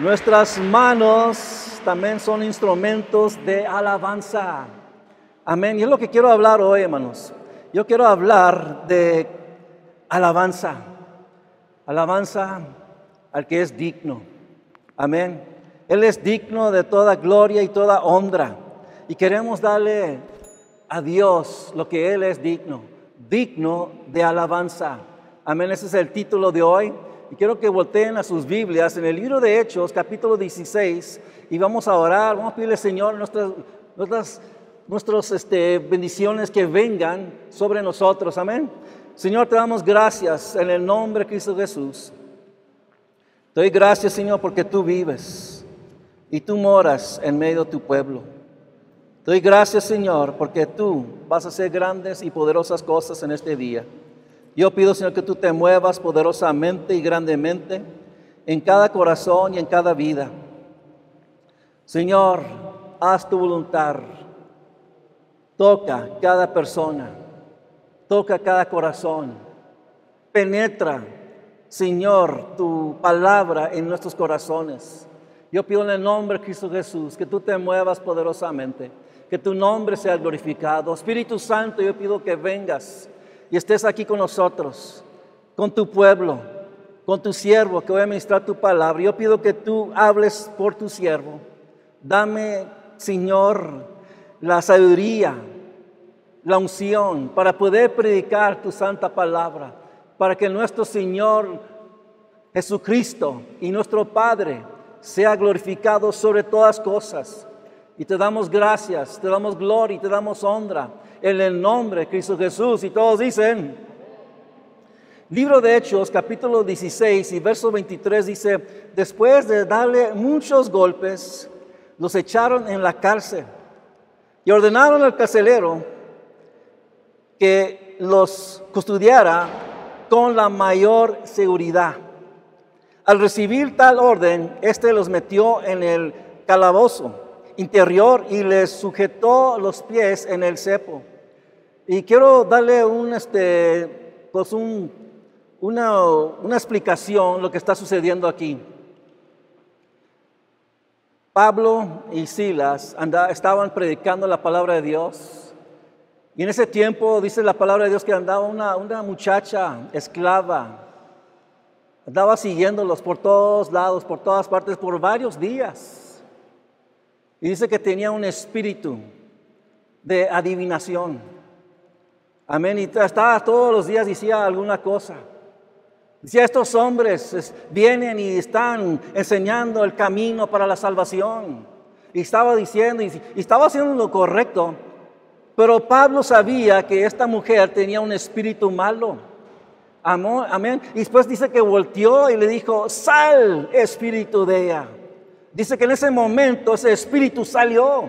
Nuestras manos también son instrumentos de alabanza. Amén. Y es lo que quiero hablar hoy, hermanos. Yo quiero hablar de alabanza. Alabanza al que es digno. Amén. Él es digno de toda gloria y toda honra. Y queremos darle a Dios lo que Él es digno. Digno de alabanza. Amén. Ese es el título de hoy. Y quiero que volteen a sus Biblias en el libro de Hechos, capítulo 16, y vamos a orar, vamos a pedirle, Señor, nuestras, nuestras, este, bendiciones que vengan sobre nosotros. Amén. Señor, te damos gracias en el nombre de Cristo Jesús. Doy gracias, Señor, porque tú vives y tú moras en medio de tu pueblo. Doy gracias, Señor, porque tú vas a hacer grandes y poderosas cosas en este día. Yo pido, Señor, que tú te muevas poderosamente y grandemente en cada corazón y en cada vida. Señor, haz tu voluntad. Toca cada persona. Toca cada corazón. Penetra, Señor, tu palabra en nuestros corazones. Yo pido en el nombre de Cristo Jesús que tú te muevas poderosamente, que tu nombre sea glorificado. Espíritu Santo, yo pido que vengas y estés aquí con nosotros, con tu pueblo, con tu siervo que voy a ministrar tu palabra. Yo pido que tú hables por tu siervo. Dame, Señor, la sabiduría, la unción para poder predicar tu santa palabra, para que nuestro Señor Jesucristo y nuestro Padre sea glorificado sobre todas cosas. Y te damos gracias, te damos gloria y te damos honra en el nombre de Cristo Jesús. Y todos dicen, libro de Hechos, capítulo 16 y verso 23 dice, después de darle muchos golpes, los echaron en la cárcel y ordenaron al carcelero que los custodiara con la mayor seguridad. Al recibir tal orden, éste los metió en el calabozo interior y les sujetó los pies en el cepo. Y quiero darle un, este, pues un, una, una explicación lo que está sucediendo aquí. Pablo y Silas estaban predicando la palabra de Dios. Y en ese tiempo dice la palabra de Dios que andaba una, una muchacha esclava. Andaba siguiéndolos por todos lados, por todas partes, por varios días. Y dice que tenía un espíritu de adivinación. Amén. Y estaba todos los días, decía alguna cosa. Decía, estos hombres vienen y están enseñando el camino para la salvación. Y estaba diciendo, y, estaba haciendo lo correcto. Pero Pablo sabía que esta mujer tenía un espíritu malo. Amén. Y después dice que volteó y le dijo, sal espíritu de ella. Dice que en ese momento ese espíritu salió.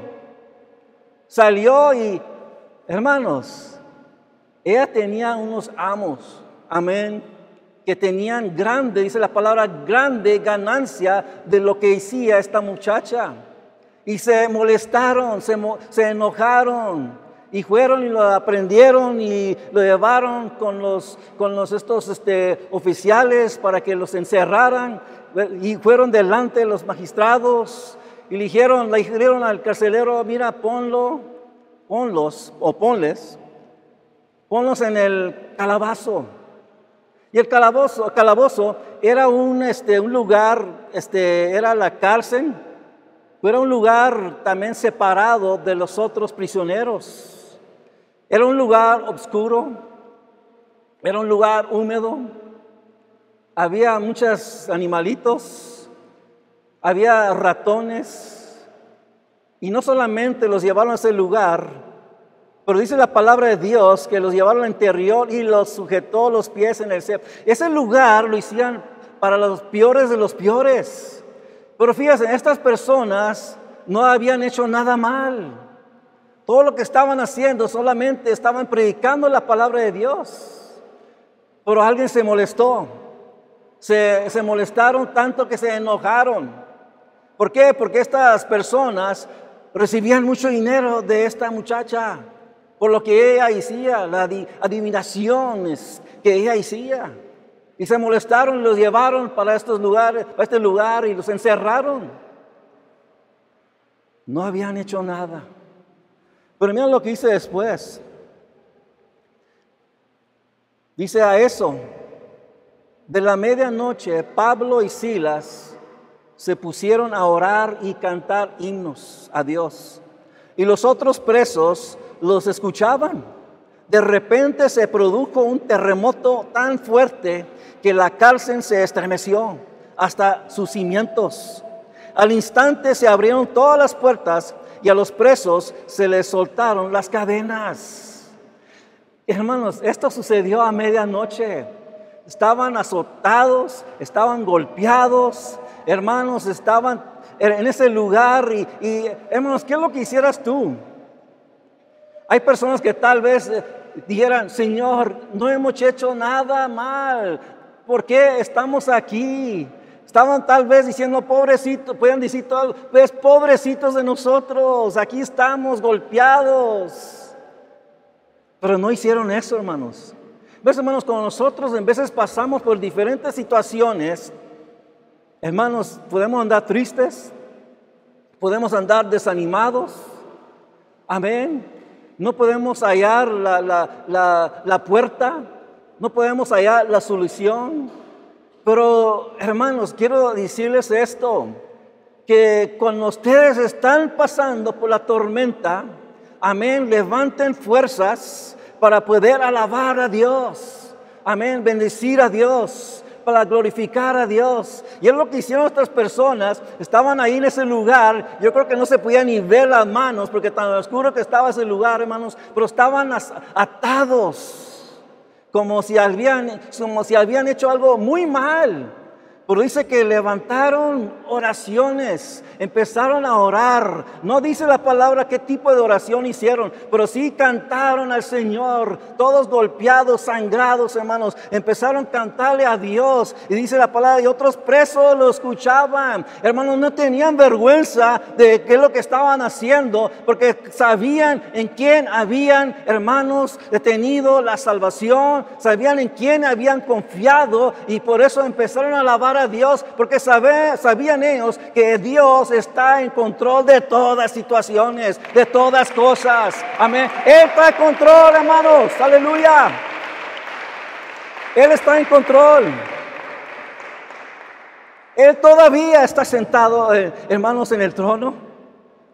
Salió y, hermanos, ella tenía unos amos, amén, que tenían grande, dice la palabra, grande ganancia de lo que hacía esta muchacha. Y se molestaron, se, enojaron y fueron y lo aprendieron y lo llevaron con los, con los estos este, oficiales para que los encerraran y fueron delante de los magistrados y le dijeron, le dijeron al carcelero, mira, ponlo, ponlos o ponles ponlos en el calabazo. Y el calabozo, calabozo era un, este, un lugar, este, era la cárcel, era un lugar también separado de los otros prisioneros. Era un lugar oscuro, era un lugar húmedo, había muchos animalitos, había ratones, y no solamente los llevaron a ese lugar, pero dice la palabra de Dios que los llevaron al interior y los sujetó los pies en el cepo. Ese lugar lo hicieron para los peores de los peores. Pero fíjense, estas personas no habían hecho nada mal. Todo lo que estaban haciendo solamente estaban predicando la palabra de Dios. Pero alguien se molestó. Se, se molestaron tanto que se enojaron. ¿Por qué? Porque estas personas recibían mucho dinero de esta muchacha por lo que ella hacía, las adivinaciones que ella hacía. Y se molestaron los llevaron para estos lugares, para este lugar y los encerraron. No habían hecho nada. Pero miren lo que dice después. Dice a eso, de la medianoche, Pablo y Silas se pusieron a orar y cantar himnos a Dios. Y los otros presos los escuchaban. De repente se produjo un terremoto tan fuerte que la cárcel se estremeció hasta sus cimientos. Al instante se abrieron todas las puertas y a los presos se les soltaron las cadenas. Hermanos, esto sucedió a medianoche. Estaban azotados, estaban golpeados, hermanos, estaban en ese lugar y, hermanos, ¿qué es lo que hicieras tú? Hay personas que tal vez eh, dijeran, Señor, no hemos hecho nada mal, ¿por qué estamos aquí? Estaban tal vez diciendo, pobrecitos, pueden decir todo, pues pobrecitos de nosotros, aquí estamos golpeados. Pero no hicieron eso, hermanos. ¿Ves, hermanos, cuando nosotros en veces pasamos por diferentes situaciones, hermanos, podemos andar tristes, podemos andar desanimados, amén. No podemos hallar la, la, la puerta, no podemos hallar la solución. Pero hermanos, quiero decirles esto, que cuando ustedes están pasando por la tormenta, amén, levanten fuerzas para poder alabar a Dios, amén, bendecir a Dios, para glorificar a Dios. Y es lo que hicieron estas personas, estaban ahí en ese lugar, yo creo que no se podía ni ver las manos porque tan oscuro que estaba ese lugar, hermanos, pero estaban atados como si habían, como si habían hecho algo muy mal. Pero dice que levantaron oraciones, empezaron a orar. No dice la palabra qué tipo de oración hicieron, pero sí cantaron al Señor, todos golpeados, sangrados, hermanos. Empezaron a cantarle a Dios. Y dice la palabra, y otros presos lo escuchaban. Hermanos, no tenían vergüenza de qué es lo que estaban haciendo, porque sabían en quién habían, hermanos, detenido la salvación, sabían en quién habían confiado, y por eso empezaron a alabar a Dios, porque sabían ellos que Dios está en control de todas situaciones, de todas cosas. Amén. Él está en control, hermanos. Aleluya. Él está en control. Él todavía está sentado, eh, hermanos, en el trono.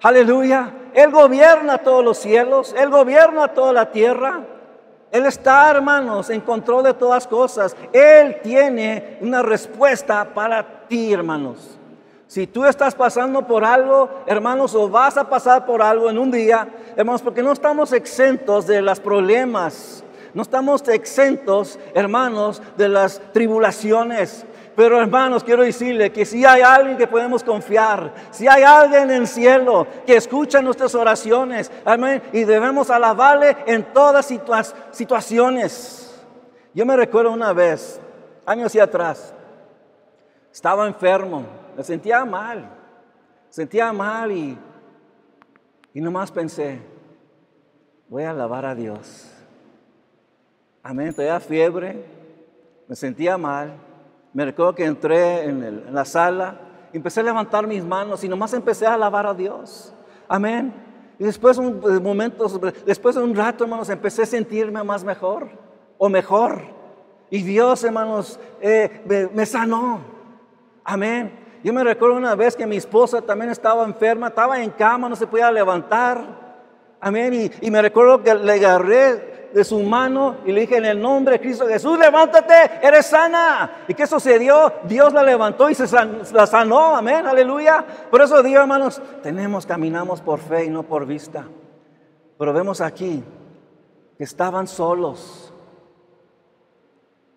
Aleluya. Él gobierna todos los cielos. Él gobierna toda la tierra. Él está, hermanos, en control de todas cosas. Él tiene una respuesta para ti, hermanos. Si tú estás pasando por algo, hermanos, o vas a pasar por algo en un día, hermanos, porque no estamos exentos de los problemas, no estamos exentos, hermanos, de las tribulaciones. Pero hermanos, quiero decirle que si hay alguien que podemos confiar, si hay alguien en el cielo que escucha nuestras oraciones, amén, y debemos alabarle en todas situaciones. Yo me recuerdo una vez, años y atrás, estaba enfermo, me sentía mal, sentía mal y, y nomás pensé, voy a alabar a Dios. Amén, tenía fiebre, me sentía mal. Me recuerdo que entré en, la sala, empecé a levantar mis manos y nomás empecé a alabar a Dios. Amén. Y después un momento, después de un rato, hermanos, empecé a sentirme más mejor o mejor. Y Dios, hermanos, eh, me sanó. Amén. Yo me recuerdo una vez que mi esposa también estaba enferma, estaba en cama, no se podía levantar. Amén. Y, me recuerdo que le agarré de su mano y le dije en el nombre de Cristo Jesús, levántate, eres sana. ¿Y qué sucedió? Dios la levantó y se la sanó. Amén. Aleluya. Por eso digo, hermanos, tenemos, caminamos por fe y no por vista. Pero vemos aquí que estaban solos.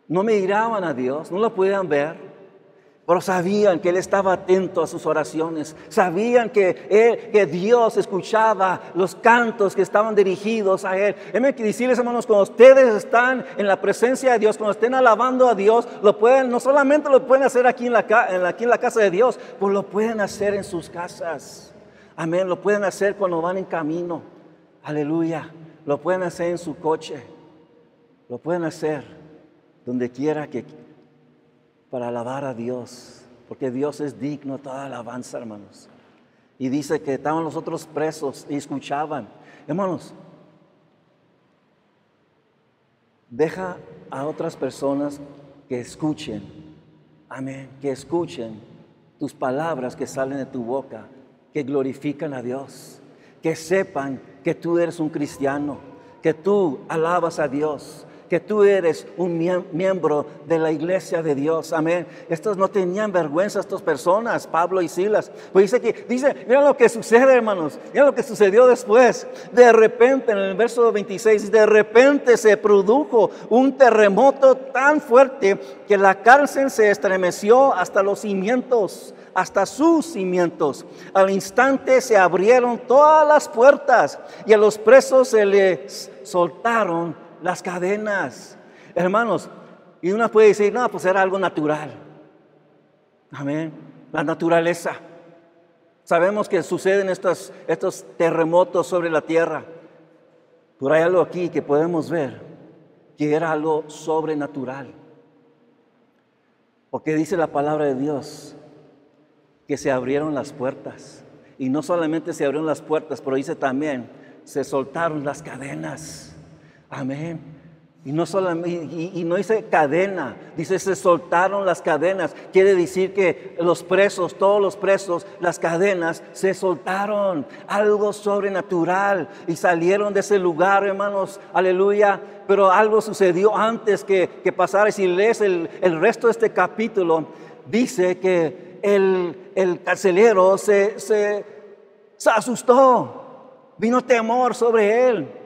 No miraban a Dios, no lo podían ver. Pero sabían que Él estaba atento a sus oraciones. Sabían que, que Dios escuchaba los cantos que estaban dirigidos a Él. Déjenme decirles, hermanos, cuando ustedes están en la presencia de Dios, cuando estén alabando a Dios, lo pueden, no solamente lo pueden hacer aquí en la, aquí en la casa de Dios, pues lo pueden hacer en sus casas. Amén. Lo pueden hacer cuando van en camino. Aleluya. Lo pueden hacer en su coche. Lo pueden hacer donde quiera que para alabar a Dios, porque Dios es digno de toda alabanza, hermanos. Y dice que estaban los otros presos y escuchaban. Hermanos, deja a otras personas que escuchen, amén, que escuchen tus palabras que salen de tu boca, que glorifican a Dios, que sepan que tú eres un cristiano, que tú alabas a Dios, que tú eres un miembro de la iglesia de Dios. Amén. Estos no tenían vergüenza, estas personas, Pablo y Silas. Pues dice que, dice, mira lo que sucede, hermanos. Mira lo que sucedió después. De repente, en el verso 26, de repente se produjo un terremoto tan fuerte que la cárcel se estremeció hasta los cimientos hasta sus cimientos. Al instante se abrieron todas las puertas y a los presos se les soltaron las cadenas. Hermanos, y uno puede decir, no, pues era algo natural. Amén. La naturaleza. Sabemos que suceden estos, estos terremotos sobre la tierra. Pero hay algo aquí que podemos ver, que era algo sobrenatural. Porque dice la palabra de Dios que se abrieron las puertas. Y no solamente se abrieron las puertas, pero dice también, se soltaron las cadenas. Amén. Y no solamente, y, no dice cadena, dice se soltaron las cadenas. Quiere decir que los presos, todos los presos, las cadenas se soltaron. Algo sobrenatural. Y salieron de ese lugar, hermanos. Aleluya. Pero algo sucedió antes que, pasara. Y si lees el, resto de este capítulo, dice que el, el carcelero se, se asustó. Vino temor sobre él.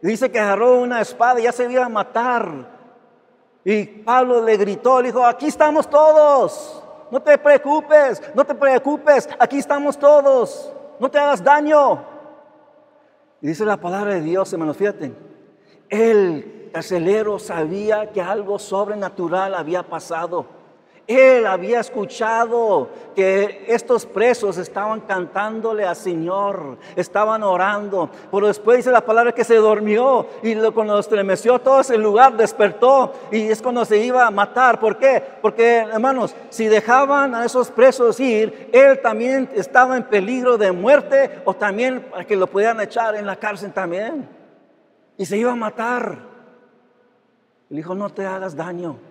Dice que agarró una espada y ya se iba a matar. Y Pablo le gritó, le dijo, aquí estamos todos. No te preocupes, no te preocupes, aquí estamos todos. No te hagas daño. Y dice la palabra de Dios, hermanos, fíjate. El carcelero sabía que algo sobrenatural había pasado. Él había escuchado que estos presos estaban cantándole al Señor, estaban orando. Pero después dice la palabra que se durmió y cuando estremeció todo ese lugar despertó y es cuando se iba a matar. ¿Por qué? Porque, hermanos, si dejaban a esos presos ir, él también estaba en peligro de muerte o también para que lo pudieran echar en la cárcel también. Y se iba a matar. Le dijo, no te hagas daño.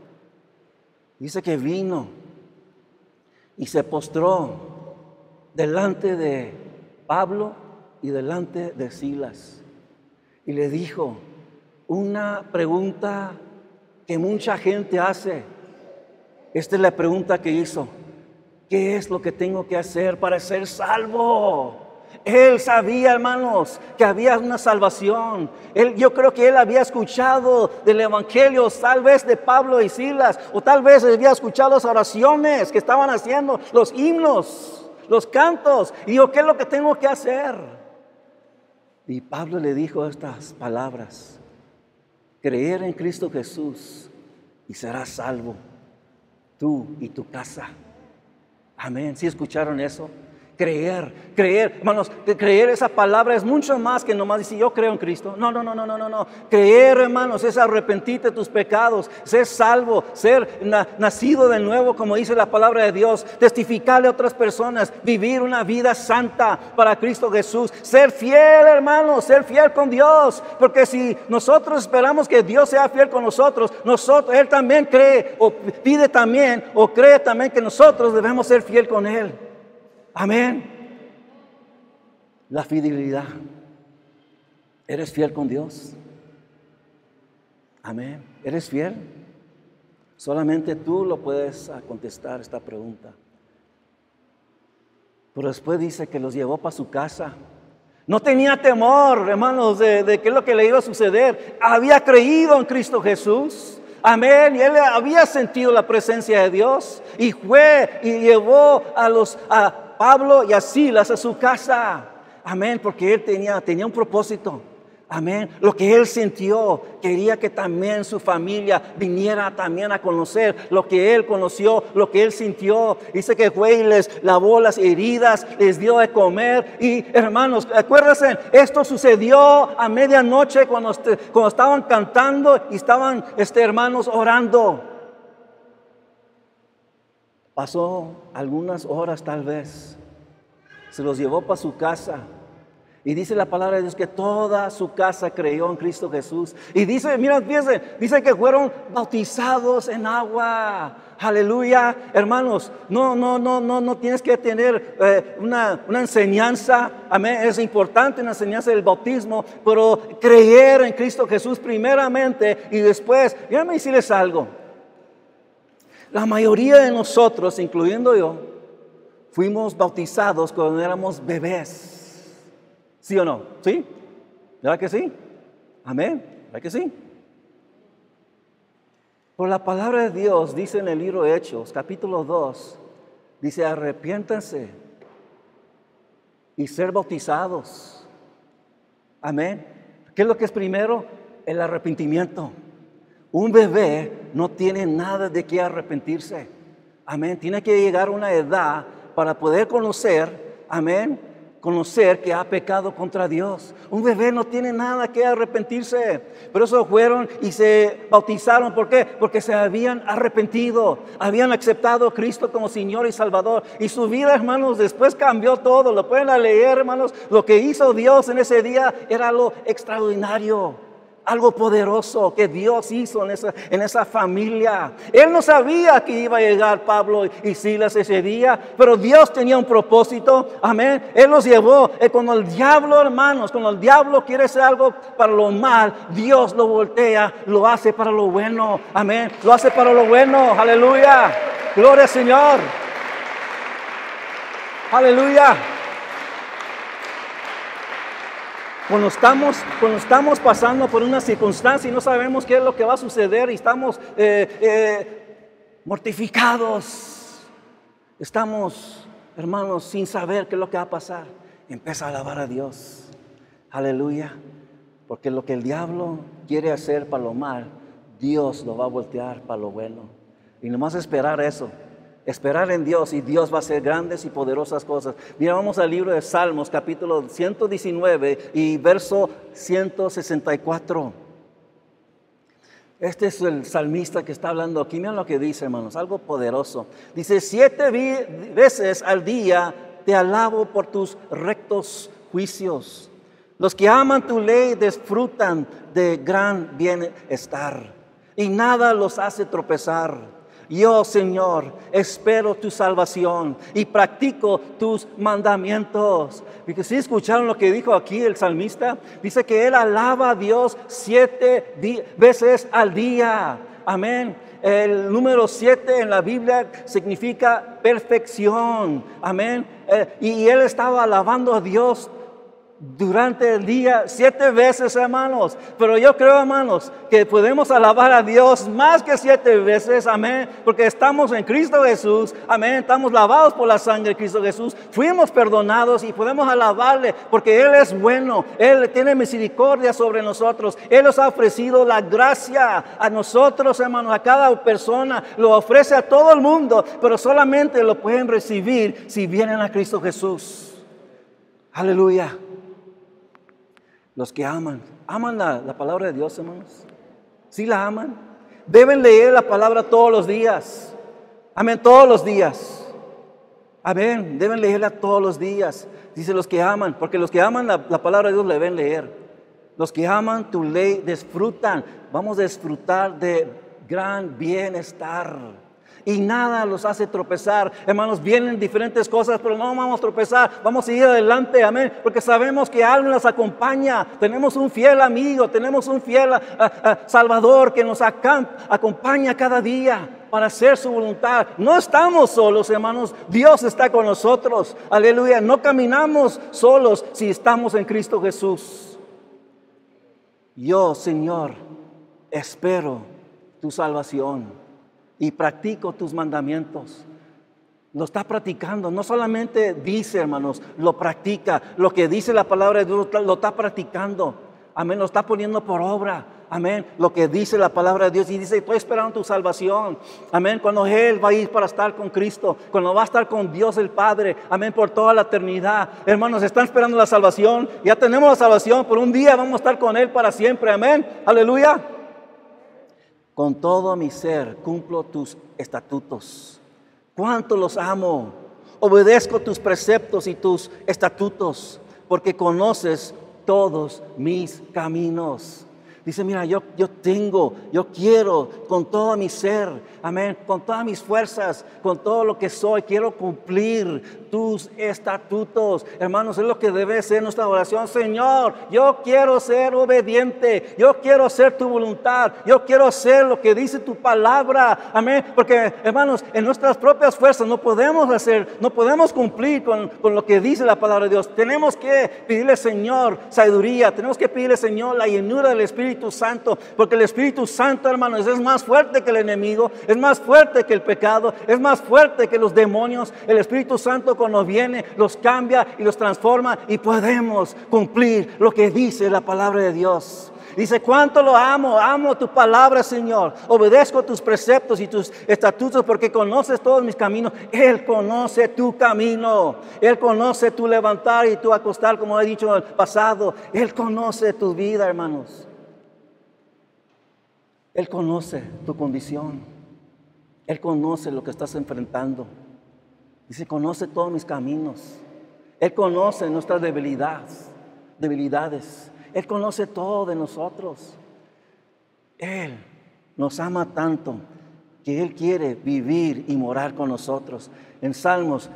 Dice que vino y se postró delante de Pablo y delante de Silas. Y le dijo una pregunta que mucha gente hace. Esta es la pregunta que hizo. ¿Qué es lo que tengo que hacer para ser salvo? Él sabía, hermanos, que había una salvación. Él, yo creo que él había escuchado del Evangelio, tal vez de Pablo y Silas, o tal vez había escuchado las oraciones que estaban haciendo, los himnos, los cantos. Y yo, ¿qué es lo que tengo que hacer? Y Pablo le dijo estas palabras, creer en Cristo Jesús y serás salvo, tú y tu casa. Amén. ¿Sí escucharon eso? Creer, creer, hermanos, creer esa palabra es mucho más que nomás decir yo creo en Cristo. No, no, no, no, no, no, no. Creer, hermanos, es arrepentirte de tus pecados, ser salvo, ser nacido de nuevo, como dice la palabra de Dios, testificarle a otras personas, vivir una vida santa para Cristo Jesús, ser fiel, hermanos, ser fiel con Dios, porque si nosotros esperamos que Dios sea fiel con nosotros, nosotros, Él también cree o pide también o cree también que nosotros debemos ser fiel con Él. Amén. La fidelidad. ¿Eres fiel con Dios? Amén. ¿Eres fiel? Solamente tú lo puedes contestar esta pregunta. Pero después dice que los llevó para su casa. No tenía temor, hermanos, de, de qué es lo que le iba a suceder. Había creído en Cristo Jesús. Amén. Y él había sentido la presencia de Dios. Y fue y llevó a los, a, Pablo y a Silas a su casa. Amén, porque él tenía, tenía un propósito. Amén. Lo que él sintió, quería que también su familia viniera también a conocer lo que él conoció, lo que él sintió. Dice que fue y les lavó las heridas, les dio de comer. Y hermanos, acuérdense, esto sucedió a medianoche cuando, cuando estaban cantando y estaban este, hermanos orando. Pasó algunas horas tal vez. Se los llevó para su casa. Y dice la palabra de Dios que toda su casa creyó en Cristo Jesús. Y dice, mira, fíjense, dice que fueron bautizados en agua. Aleluya, hermanos. No, no, no, no, no tienes que tener eh, una, una, enseñanza. Amén. Es importante una enseñanza del bautismo, pero creer en Cristo Jesús primeramente y después. Déjame decirles algo. La mayoría de nosotros, incluyendo yo, fuimos bautizados cuando éramos bebés. ¿Sí o no? ¿Sí? ¿Verdad que sí? Amén. ¿Verdad que sí? Por la palabra de Dios dice en el libro de Hechos, capítulo 2, dice arrepiéntanse y ser bautizados. Amén. ¿Qué es lo que es primero? El arrepentimiento. Un bebé no tiene nada de qué arrepentirse. Amén. Tiene que llegar a una edad para poder conocer, amén, conocer que ha pecado contra Dios. Un bebé no tiene nada que arrepentirse. Pero eso fueron y se bautizaron. ¿Por qué? Porque se habían arrepentido. Habían aceptado a Cristo como Señor y Salvador. Y su vida, hermanos, después cambió todo. Lo pueden leer, hermanos. Lo que hizo Dios en ese día era lo extraordinario algo poderoso que Dios hizo en esa, en esa familia. Él no sabía que iba a llegar Pablo y Silas ese día, pero Dios tenía un propósito. Amén. Él los llevó. Y cuando el diablo, hermanos, cuando el diablo quiere hacer algo para lo mal, Dios lo voltea, lo hace para lo bueno. Amén. Lo hace para lo bueno. Aleluya. Gloria al Señor. Aleluya. Cuando estamos, cuando estamos pasando por una circunstancia y no sabemos qué es lo que va a suceder y estamos eh, eh, mortificados, estamos, hermanos, sin saber qué es lo que va a pasar, empieza a alabar a Dios. Aleluya. Porque lo que el diablo quiere hacer para lo mal, Dios lo va a voltear para lo bueno. Y nomás esperar eso esperar en Dios y Dios va a hacer grandes y poderosas cosas. Mira, vamos al libro de Salmos, capítulo 119 y verso 164. Este es el salmista que está hablando aquí. Miren lo que dice, hermanos, algo poderoso. Dice, siete veces al día te alabo por tus rectos juicios. Los que aman tu ley disfrutan de gran bienestar y nada los hace tropezar. Yo, Señor, espero tu salvación y practico tus mandamientos. Porque si escucharon lo que dijo aquí el salmista, dice que él alaba a Dios siete veces al día. Amén. El número siete en la Biblia significa perfección. Amén. Eh, y él estaba alabando a Dios durante el día siete veces, hermanos. Pero yo creo, hermanos, que podemos alabar a Dios más que siete veces, amén, porque estamos en Cristo Jesús, amén, estamos lavados por la sangre de Cristo Jesús, fuimos perdonados y podemos alabarle porque Él es bueno, Él tiene misericordia sobre nosotros, Él nos ha ofrecido la gracia a nosotros, hermanos, a cada persona, lo ofrece a todo el mundo, pero solamente lo pueden recibir si vienen a Cristo Jesús. Aleluya. Los que aman, aman la, palabra de Dios, hermanos. Sí la aman. Deben leer la palabra todos los días. Amén, todos los días. Amén, deben leerla todos los días. Dice los que aman, porque los que aman la, la palabra de Dios la deben leer. Los que aman tu ley disfrutan. Vamos a disfrutar de gran bienestar y nada los hace tropezar. Hermanos, vienen diferentes cosas, pero no vamos a tropezar, vamos a ir adelante, amén, porque sabemos que alguien nos acompaña, tenemos un fiel amigo, tenemos un fiel ah, ah, Salvador que nos acompaña cada día para hacer su voluntad. No estamos solos, hermanos, Dios está con nosotros, aleluya, no caminamos solos si estamos en Cristo Jesús. Yo, Señor, espero tu salvación y practico tus mandamientos. Lo está practicando, no solamente dice, hermanos, lo practica. Lo que dice la palabra de Dios lo está practicando. Amén, lo está poniendo por obra. Amén, lo que dice la palabra de Dios y dice, estoy esperando tu salvación. Amén, cuando Él va a ir para estar con Cristo, cuando va a estar con Dios el Padre. Amén, por toda la eternidad. Hermanos, están esperando la salvación. Ya tenemos la salvación, por un día vamos a estar con Él para siempre. Amén, aleluya. Con todo mi ser cumplo tus estatutos. cuánto los amo. Obedezco tus preceptos y tus estatutos, porque conoces todos mis caminos. Dice, mira, yo, yo tengo, yo quiero con todo mi ser, amén, con todas mis fuerzas, con todo lo que soy, quiero cumplir tus estatutos. Hermanos, es lo que debe ser nuestra oración. Señor, yo quiero ser obediente, yo quiero hacer tu voluntad, yo quiero hacer lo que dice tu palabra, amén. Porque, hermanos, en nuestras propias fuerzas no podemos hacer, no podemos cumplir con, con lo que dice la palabra de Dios. Tenemos que pedirle, Señor, sabiduría, tenemos que pedirle, Señor, la llenura del Espíritu Santo, porque el Espíritu Santo, hermanos, es más fuerte que el enemigo, es más fuerte que el pecado, es más fuerte que los demonios. El Espíritu Santo cuando viene los cambia y los transforma y podemos cumplir lo que dice la palabra de Dios. Dice, ¿cuánto lo amo? Amo tu palabra, Señor. Obedezco tus preceptos y tus estatutos porque conoces todos mis caminos. Él conoce tu camino. Él conoce tu levantar y tu acostar, como he dicho en el pasado. Él conoce tu vida, hermanos. Él conoce tu condición. Él conoce lo que estás enfrentando. Dice, conoce todos mis caminos. Él conoce nuestras debilidades, debilidades. Él conoce todo de nosotros. Él nos ama tanto que Él quiere vivir y morar con nosotros. En Salmos,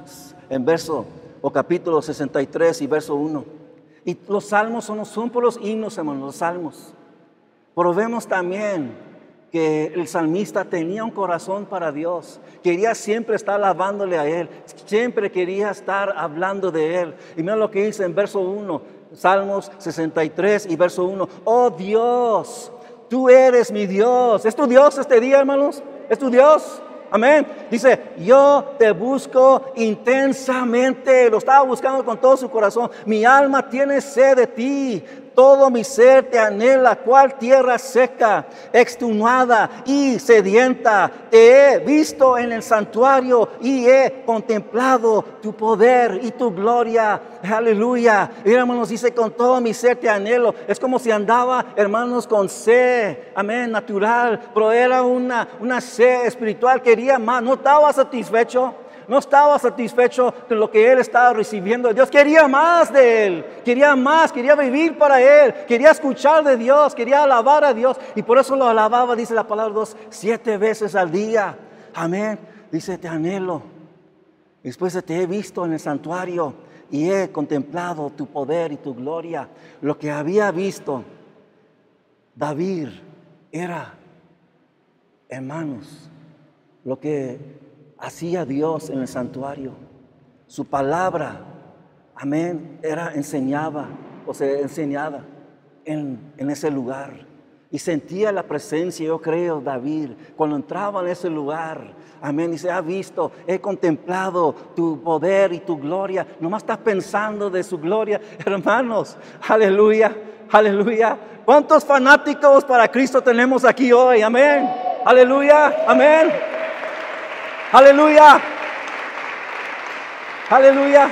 en verso o capítulo 63 y verso 1. Y los salmos son, son por los himnos, hermanos, los salmos. Pero vemos también que el salmista tenía un corazón para Dios, quería siempre estar alabándole a Él, siempre quería estar hablando de Él. Y mira lo que dice en verso 1, Salmos 63 y verso 1, oh Dios, tú eres mi Dios. ¿Es tu Dios este día, hermanos? ¿Es tu Dios? Amén. Dice, yo te busco intensamente. Lo estaba buscando con todo su corazón. Mi alma tiene sed de ti todo mi ser te anhela, cual tierra seca, extenuada y sedienta. Te he visto en el santuario y he contemplado tu poder y tu gloria. Aleluya. Y hermanos, dice, con todo mi ser te anhelo. Es como si andaba, hermanos, con sed, amén, natural, pero era una, una sed espiritual, quería más, no estaba satisfecho no estaba satisfecho con lo que él estaba recibiendo Dios. Quería más de él, quería más, quería vivir para él, quería escuchar de Dios, quería alabar a Dios. Y por eso lo alababa, dice la palabra dos, siete veces al día. Amén. Dice, te anhelo. Después de te he visto en el santuario y he contemplado tu poder y tu gloria. Lo que había visto David era, hermanos, lo que hacía Dios en el santuario. Su palabra, amén, era enseñaba o se enseñaba en, en ese lugar. Y sentía la presencia, yo creo, David, cuando entraba en ese lugar. Amén. Y se ha visto, he contemplado tu poder y tu gloria. Nomás estás pensando de su gloria, hermanos. Aleluya, aleluya. ¿Cuántos fanáticos para Cristo tenemos aquí hoy? Amén. Aleluya, amén. Aleluya. Aleluya.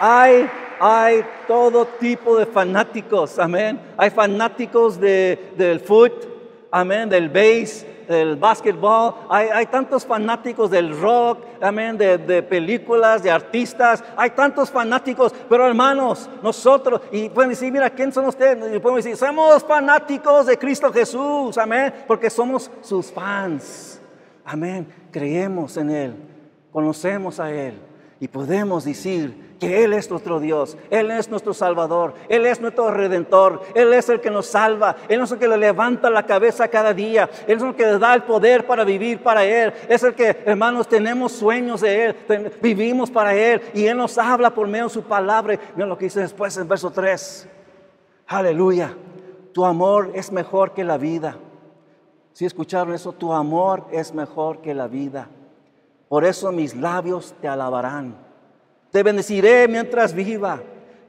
Hay, hay todo tipo de fanáticos, amén. Hay fanáticos de, del foot, amén, del base, del básquetbol. Hay, hay, tantos fanáticos del rock, amén, de, de, películas, de artistas. Hay tantos fanáticos, pero hermanos, nosotros, y pueden decir, mira, ¿quién son ustedes? Y decir, somos fanáticos de Cristo Jesús, amén, porque somos sus fans. Amén. Creemos en Él, conocemos a Él y podemos decir que Él es nuestro Dios, Él es nuestro Salvador, Él es nuestro Redentor, Él es el que nos salva, Él es el que le levanta la cabeza cada día, Él es el que le da el poder para vivir para Él, es el que, hermanos, tenemos sueños de Él, vivimos para Él y Él nos habla por medio de su palabra. Mira lo que dice después en verso 3. Aleluya. Tu amor es mejor que la vida. Si escucharon eso, tu amor es mejor que la vida. Por eso mis labios te alabarán. Te bendeciré mientras viva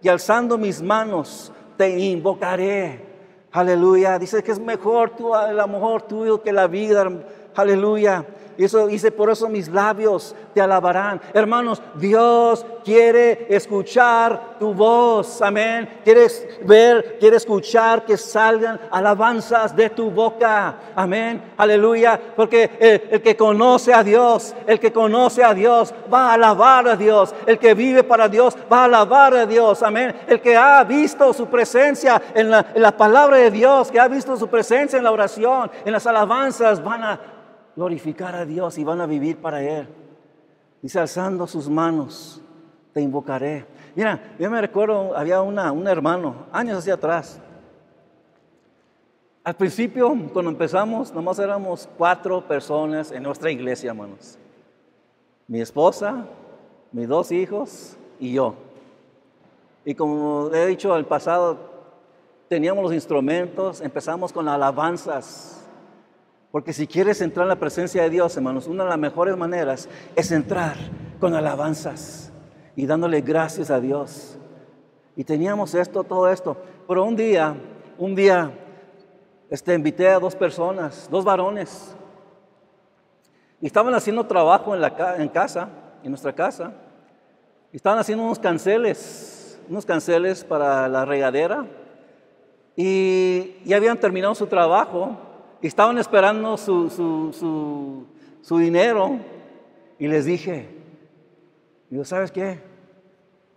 y alzando mis manos te invocaré. Aleluya. Dice que es mejor tu, amor tuyo que la vida. Aleluya. Y eso dice, por eso mis labios te alabarán. Hermanos, Dios quiere escuchar tu voz. Amén. Quieres ver, quiere escuchar que salgan alabanzas de tu boca. Amén. Aleluya. Porque el, el, que conoce a Dios, el que conoce a Dios, va a alabar a Dios. El que vive para Dios, va a alabar a Dios. Amén. El que ha visto su presencia en la, en la palabra de Dios, que ha visto su presencia en la oración, en las alabanzas, van a glorificar a Dios y van a vivir para Él. Dice, alzando sus manos, te invocaré. Mira, yo me recuerdo, había una, un hermano, años hacia atrás. Al principio, cuando empezamos, nomás éramos cuatro personas en nuestra iglesia, hermanos. Mi esposa, mis dos hijos y yo. Y como he dicho al pasado, teníamos los instrumentos, empezamos con alabanzas. Porque si quieres entrar en la presencia de Dios, hermanos, una de las mejores maneras es entrar con alabanzas y dándole gracias a Dios. Y teníamos esto, todo esto. Pero un día, un día, este, invité a dos personas, dos varones. Y estaban haciendo trabajo en, la, en casa, en nuestra casa. Y estaban haciendo unos canceles, unos canceles para la regadera. Y ya habían terminado su trabajo estaban esperando su, su, su, dinero. Y les dije, digo, ¿sabes qué?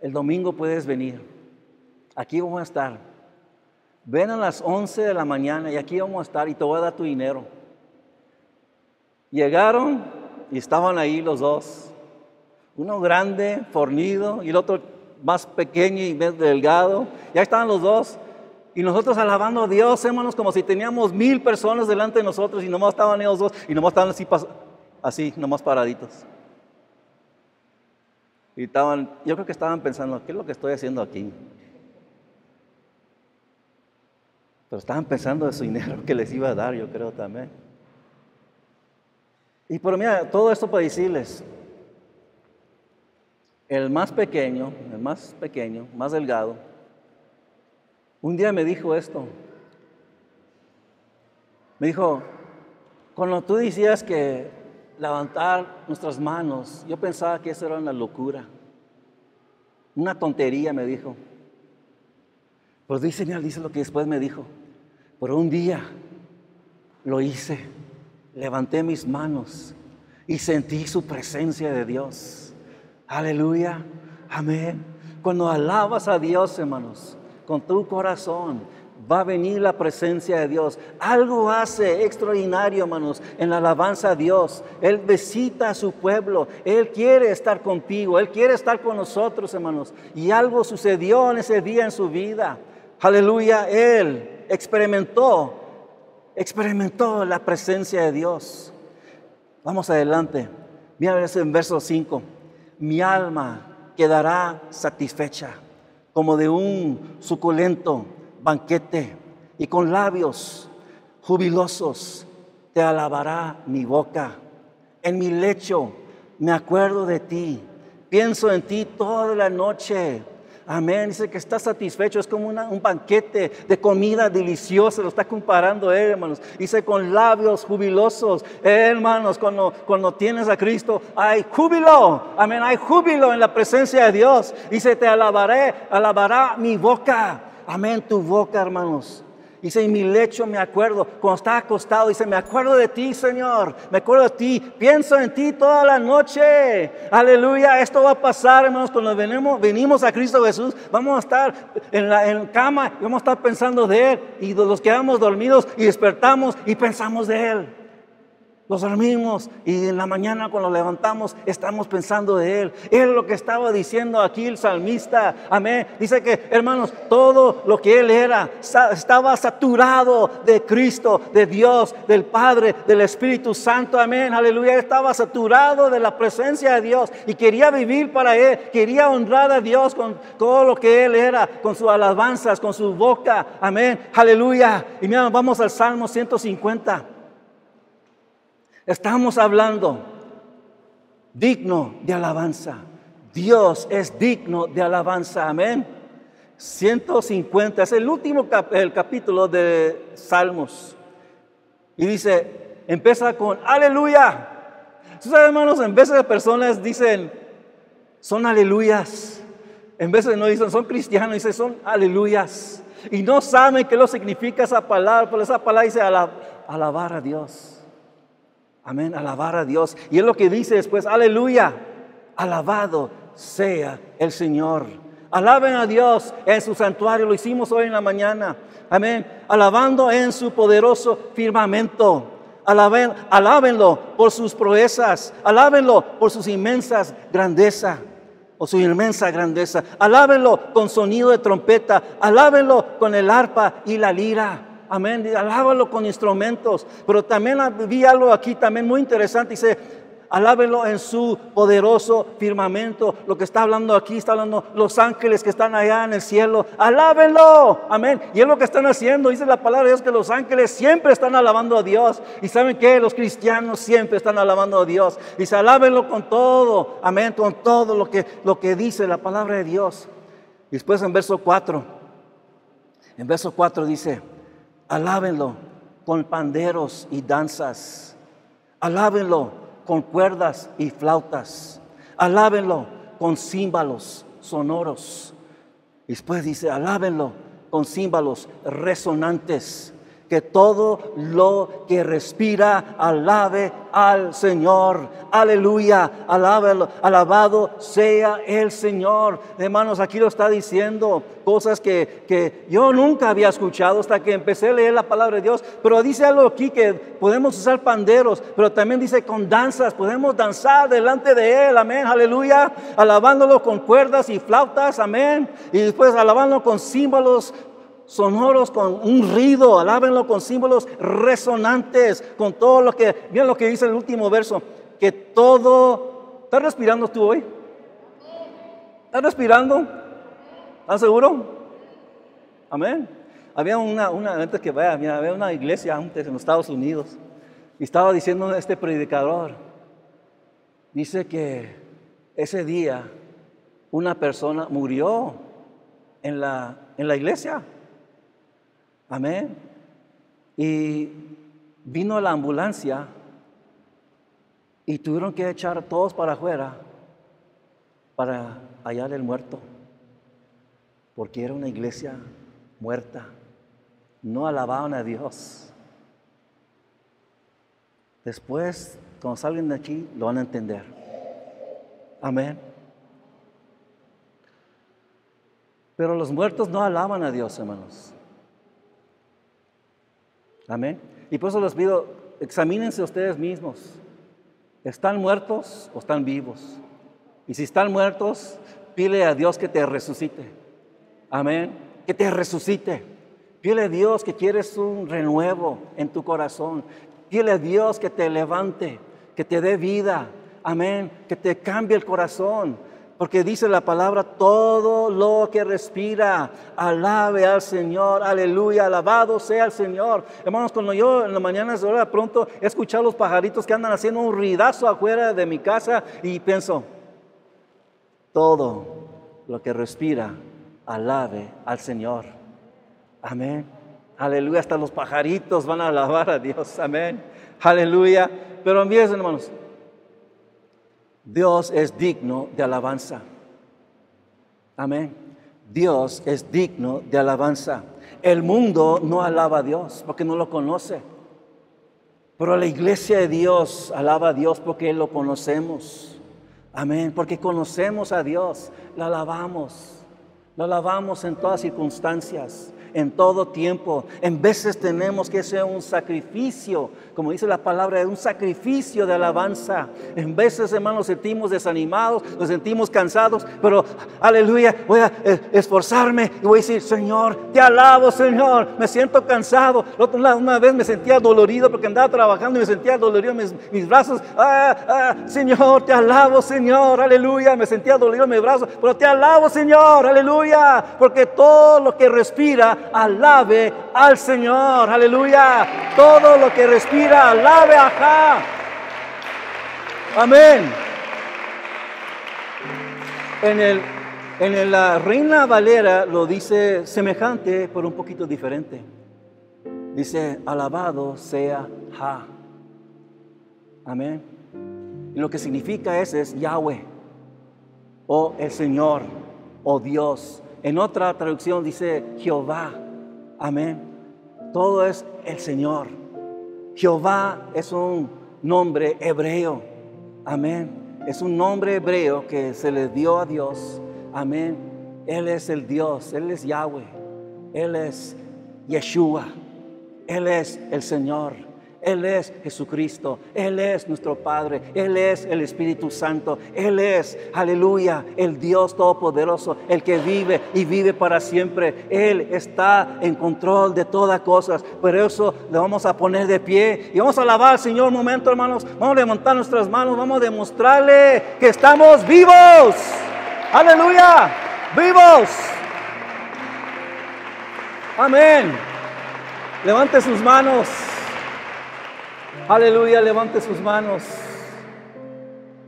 El domingo puedes venir. Aquí vamos a estar. Ven a las 11 de la mañana y aquí vamos a estar y te voy a dar tu dinero. Llegaron y estaban ahí los dos. Uno grande, fornido, y el otro más pequeño y más delgado. Ya estaban los dos. Y nosotros alabando a Dios, hermanos, como si teníamos mil personas delante de nosotros y nomás estaban ellos dos y nomás estaban así, así nomás paraditos. Y estaban, yo creo que estaban pensando, ¿qué es lo que estoy haciendo aquí? Pero estaban pensando de su dinero que les iba a dar, yo creo también. Y por mira, todo esto para decirles, el más pequeño, el más pequeño, más delgado, un día me dijo esto. Me dijo, cuando tú decías que levantar nuestras manos, yo pensaba que eso era una locura. Una tontería, me dijo. Pero dice, dice lo que después me dijo. Pero un día lo hice. Levanté mis manos y sentí su presencia de Dios. Aleluya. Amén. Cuando alabas a Dios, hermanos, con tu corazón, va a venir la presencia de Dios. Algo hace extraordinario, hermanos, en la alabanza a Dios. Él visita a su pueblo. Él quiere estar contigo. Él quiere estar con nosotros, hermanos. Y algo sucedió en ese día en su vida. Aleluya. Él experimentó, experimentó la presencia de Dios. Vamos adelante. Mira en verso 5. Mi alma quedará satisfecha como de un suculento banquete y con labios jubilosos te alabará mi boca. En mi lecho me acuerdo de ti, pienso en ti toda la noche. Amén. Dice que está satisfecho. Es como un banquete de comida deliciosa. Lo está comparando hermanos. Dice con labios jubilosos. hermanos, cuando, cuando tienes a Cristo, hay júbilo. Amén. Hay júbilo en la presencia de Dios. Dice, te alabaré, alabará mi boca. Amén. Tu boca, hermanos. Dice, en mi lecho me acuerdo, cuando estaba acostado, dice, me acuerdo de ti, Señor, me acuerdo de ti, pienso en ti toda la noche. Aleluya, esto va a pasar, hermanos, cuando venimos, venimos a Cristo Jesús, vamos a estar en la en cama, vamos a estar pensando de Él, y los quedamos dormidos y despertamos y pensamos de Él. Los dormimos y en la mañana cuando levantamos estamos pensando de Él. Es lo que estaba diciendo aquí el salmista. Amén. Dice que, hermanos, todo lo que Él era estaba saturado de Cristo, de Dios, del Padre, del Espíritu Santo. Amén. Aleluya. Estaba saturado de la presencia de Dios y quería vivir para Él. Quería honrar a Dios con todo lo que Él era, con sus alabanzas, con su boca. Amén. Aleluya. Y mira, vamos al Salmo 150. Estamos hablando digno de alabanza. Dios es digno de alabanza. Amén. 150 es el último el capítulo de Salmos. Y dice, empieza con aleluya. Ustedes hermanos, en de personas dicen, son aleluyas. En de no dicen, son cristianos, dicen, son aleluyas. Y no saben qué lo significa esa palabra, pero esa palabra dice alabar a Dios. Amén, alabar a Dios. Y es lo que dice después, aleluya, alabado sea el Señor. Alaben a Dios en su santuario, lo hicimos hoy en la mañana. Amén, alabando en su poderoso firmamento. Alaben, alábenlo por sus proezas, alábenlo por sus inmensas grandezas o su inmensa grandeza. Alábenlo con sonido de trompeta, alábenlo con el arpa y la lira. Amén. Alábalo con instrumentos. Pero también vi algo aquí también muy interesante. Dice, alábenlo en su poderoso firmamento. Lo que está hablando aquí, está hablando los ángeles que están allá en el cielo. Alábenlo. Amén. Y es lo que están haciendo. Dice la palabra de Dios que los ángeles siempre están alabando a Dios. Y saben que los cristianos siempre están alabando a Dios. Dice, alábenlo con todo. Amén. Con todo lo que, lo que dice la palabra de Dios. Después en verso 4. En verso 4 dice, Alábenlo con panderos y danzas. Alábenlo con cuerdas y flautas. Alábenlo con címbalos sonoros. Después dice, alábenlo con címbalos resonantes que todo lo que respira alabe al Señor. Aleluya, alabado sea el Señor. Hermanos, aquí lo está diciendo cosas que, que yo nunca había escuchado hasta que empecé a leer la palabra de Dios. Pero dice algo aquí que podemos usar panderos, pero también dice con danzas, podemos danzar delante de Él, amén, aleluya, alabándolo con cuerdas y flautas, amén, y después alabándolo con símbolos sonoros con un ruido, alábenlo con símbolos resonantes, con todo lo que, miren lo que dice el último verso, que todo, ¿estás respirando tú hoy? ¿Estás respirando? ¿Estás seguro? Amén. Había una, una antes que vaya, había una iglesia antes en los Estados Unidos y estaba diciendo este predicador, dice que ese día una persona murió en la, en la iglesia. Amén. Y vino la ambulancia y tuvieron que echar todos para afuera para hallar el muerto, porque era una iglesia muerta. No alababan a Dios. Después, cuando salgan de aquí, lo van a entender. Amén. Pero los muertos no alaban a Dios, hermanos. Amén. Y por eso les pido, examínense ustedes mismos. ¿Están muertos o están vivos? Y si están muertos, pide a Dios que te resucite. Amén. Que te resucite. Pide a Dios que quieres un renuevo en tu corazón. Pide a Dios que te levante, que te dé vida. Amén. Que te cambie el corazón. Porque dice la palabra, todo lo que respira, alabe al Señor, aleluya, alabado sea el Señor. Hermanos, cuando yo en la mañana de hora pronto he escuchado los pajaritos que andan haciendo un ruidazo afuera de mi casa y pienso, todo lo que respira, alabe al Señor. Amén. Aleluya, hasta los pajaritos van a alabar a Dios. Amén. Aleluya. Pero envíes, hermanos, Dios es digno de alabanza. Amén. Dios es digno de alabanza. El mundo no alaba a Dios porque no lo conoce. Pero la iglesia de Dios alaba a Dios porque lo conocemos. Amén. Porque conocemos a Dios, la alabamos. Lo alabamos en todas circunstancias en todo tiempo. En veces tenemos que hacer un sacrificio, como dice la palabra, un sacrificio de alabanza. En veces, hermanos, sentimos desanimados, nos sentimos cansados, pero aleluya, voy a eh, esforzarme y voy a decir, Señor, te alabo, Señor, me siento cansado. Una vez me sentía dolorido porque andaba trabajando y me sentía dolorido mis, mis brazos. Ah, ah, Señor, te alabo, Señor, aleluya, me sentía dolorido mis brazos, pero te alabo, Señor, aleluya, porque todo lo que respira alabe al Señor. Aleluya. Todo lo que respira, alabe acá. Amén. En, el, en la Reina Valera lo dice semejante, pero un poquito diferente. Dice, alabado sea Ja. Amén. Y lo que significa ese es Yahweh, o el Señor, o Dios. En otra traducción dice Jehová. Amén. Todo es el Señor. Jehová es un nombre hebreo. Amén. Es un nombre hebreo que se le dio a Dios. Amén. Él es el Dios. Él es Yahweh. Él es Yeshua. Él es el Señor. Él es Jesucristo, Él es nuestro Padre, Él es el Espíritu Santo, Él es, aleluya, el Dios Todopoderoso, el que vive y vive para siempre. Él está en control de todas cosas. Por eso le vamos a poner de pie y vamos a alabar al Señor un momento, hermanos. Vamos a levantar nuestras manos, vamos a demostrarle que estamos vivos. Aleluya, vivos. Amén. Levante sus manos. Aleluya, levante sus manos.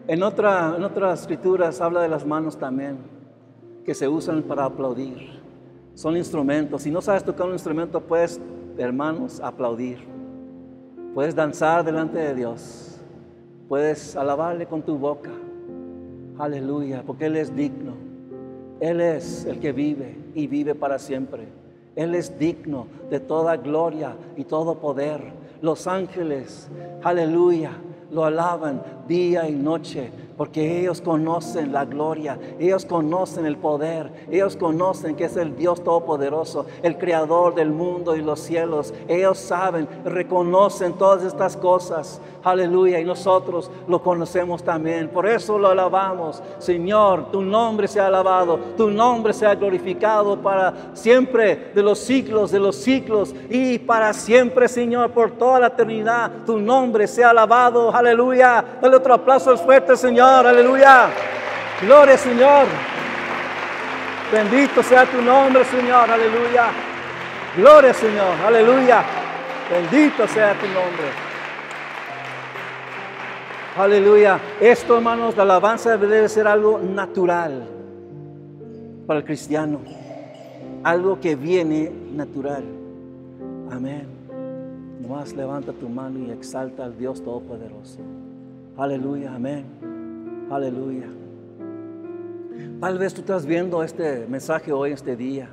En, otra, en otras escrituras habla de las manos también, que se usan para aplaudir. Son instrumentos. Si no sabes tocar un instrumento, puedes, hermanos, aplaudir. Puedes danzar delante de Dios. Puedes alabarle con tu boca. Aleluya, porque Él es digno. Él es el que vive y vive para siempre. Él es digno de toda gloria y todo poder. Los ángeles, aleluya, lo alaban día y noche porque ellos conocen la gloria, ellos conocen el poder, ellos conocen que es el Dios Todopoderoso, el Creador del mundo y los cielos. Ellos saben, reconocen todas estas cosas. Aleluya. Y nosotros lo conocemos también. Por eso lo alabamos. Señor, tu nombre sea alabado, tu nombre sea glorificado para siempre, de los siglos, de los siglos y para siempre, Señor, por toda la eternidad. Tu nombre sea alabado. Aleluya. Otro aplauso fuerte, Señor aleluya. Gloria, Señor. Bendito sea tu nombre, Señor, aleluya. Gloria, Señor, aleluya. Bendito sea tu nombre. Aleluya. Esto, hermanos, la alabanza debe ser algo natural para el cristiano. Algo que viene natural. Amén. Nomás levanta tu mano y exalta al Dios Todopoderoso. Aleluya, amén. Aleluya. Tal vez tú estás viendo este mensaje hoy, este día,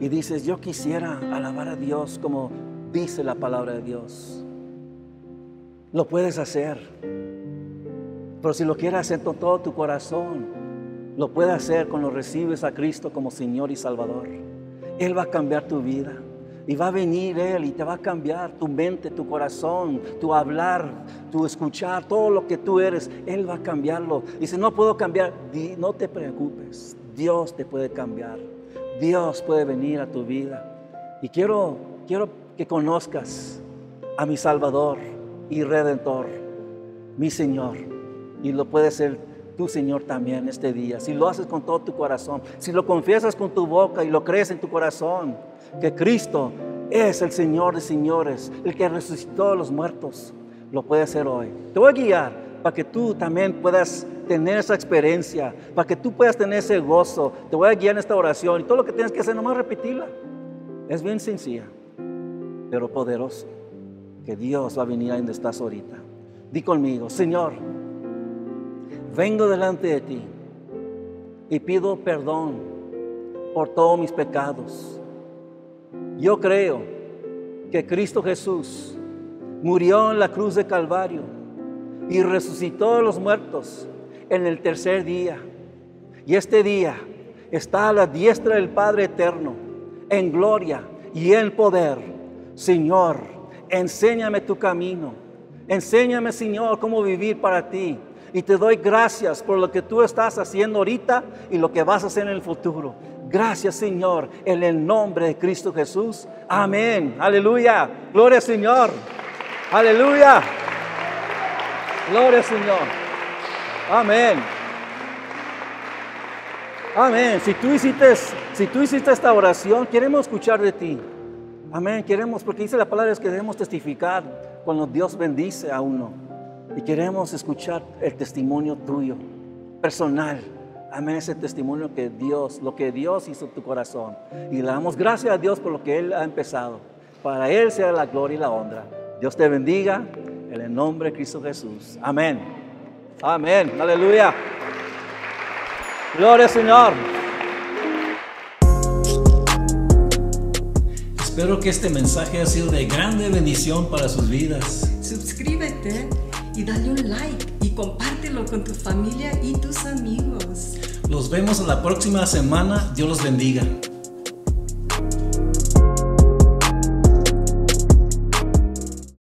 y dices, yo quisiera alabar a Dios como dice la palabra de Dios. Lo puedes hacer. Pero si lo quieres hacer con todo tu corazón, lo puedes hacer cuando recibes a Cristo como Señor y Salvador. Él va a cambiar tu vida. Y va a venir Él y te va a cambiar tu mente, tu corazón, tu hablar, tu escuchar, todo lo que tú eres. Él va a cambiarlo. Dice, no puedo cambiar. No te preocupes. Dios te puede cambiar. Dios puede venir a tu vida. Y quiero, quiero que conozcas a mi Salvador y Redentor, mi Señor. Y lo puede ser tu Señor también este día. Si lo haces con todo tu corazón, si lo confiesas con tu boca y lo crees en tu corazón que Cristo es el Señor de señores, el que resucitó a los muertos. Lo puede hacer hoy. Te voy a guiar para que tú también puedas tener esa experiencia, para que tú puedas tener ese gozo. Te voy a guiar en esta oración y todo lo que tienes que hacer, nomás repetirla. Es bien sencilla, pero poderoso. Que Dios va a venir a donde estás ahorita. Di conmigo, Señor, vengo delante de ti y pido perdón por todos mis pecados yo creo que Cristo Jesús murió en la cruz de Calvario y resucitó de los muertos en el tercer día. Y este día está a la diestra del Padre Eterno, en gloria y en poder. Señor, enséñame tu camino. Enséñame, Señor, cómo vivir para ti. Y te doy gracias por lo que tú estás haciendo ahorita y lo que vas a hacer en el futuro. Gracias Señor, en el nombre de Cristo Jesús. Amén. Aleluya. Gloria Señor. Aleluya. Gloria Señor. Amén. Amén. Si tú hiciste, si tú hiciste esta oración, queremos escuchar de ti. Amén. Queremos, porque dice la palabra es que debemos testificar cuando Dios bendice a uno. Y queremos escuchar el testimonio tuyo, personal. Amén, ese testimonio que Dios, lo que Dios hizo en tu corazón. Y le damos gracias a Dios por lo que Él ha empezado. Para Él sea la gloria y la honra. Dios te bendiga. En el nombre de Cristo Jesús. Amén. Amén. Aleluya. Gloria al Señor. Espero que este mensaje haya sido de grande bendición para sus vidas. Suscríbete y dale un like y compártelo con tu familia y tus amigos. Los vemos la próxima semana. Dios los bendiga.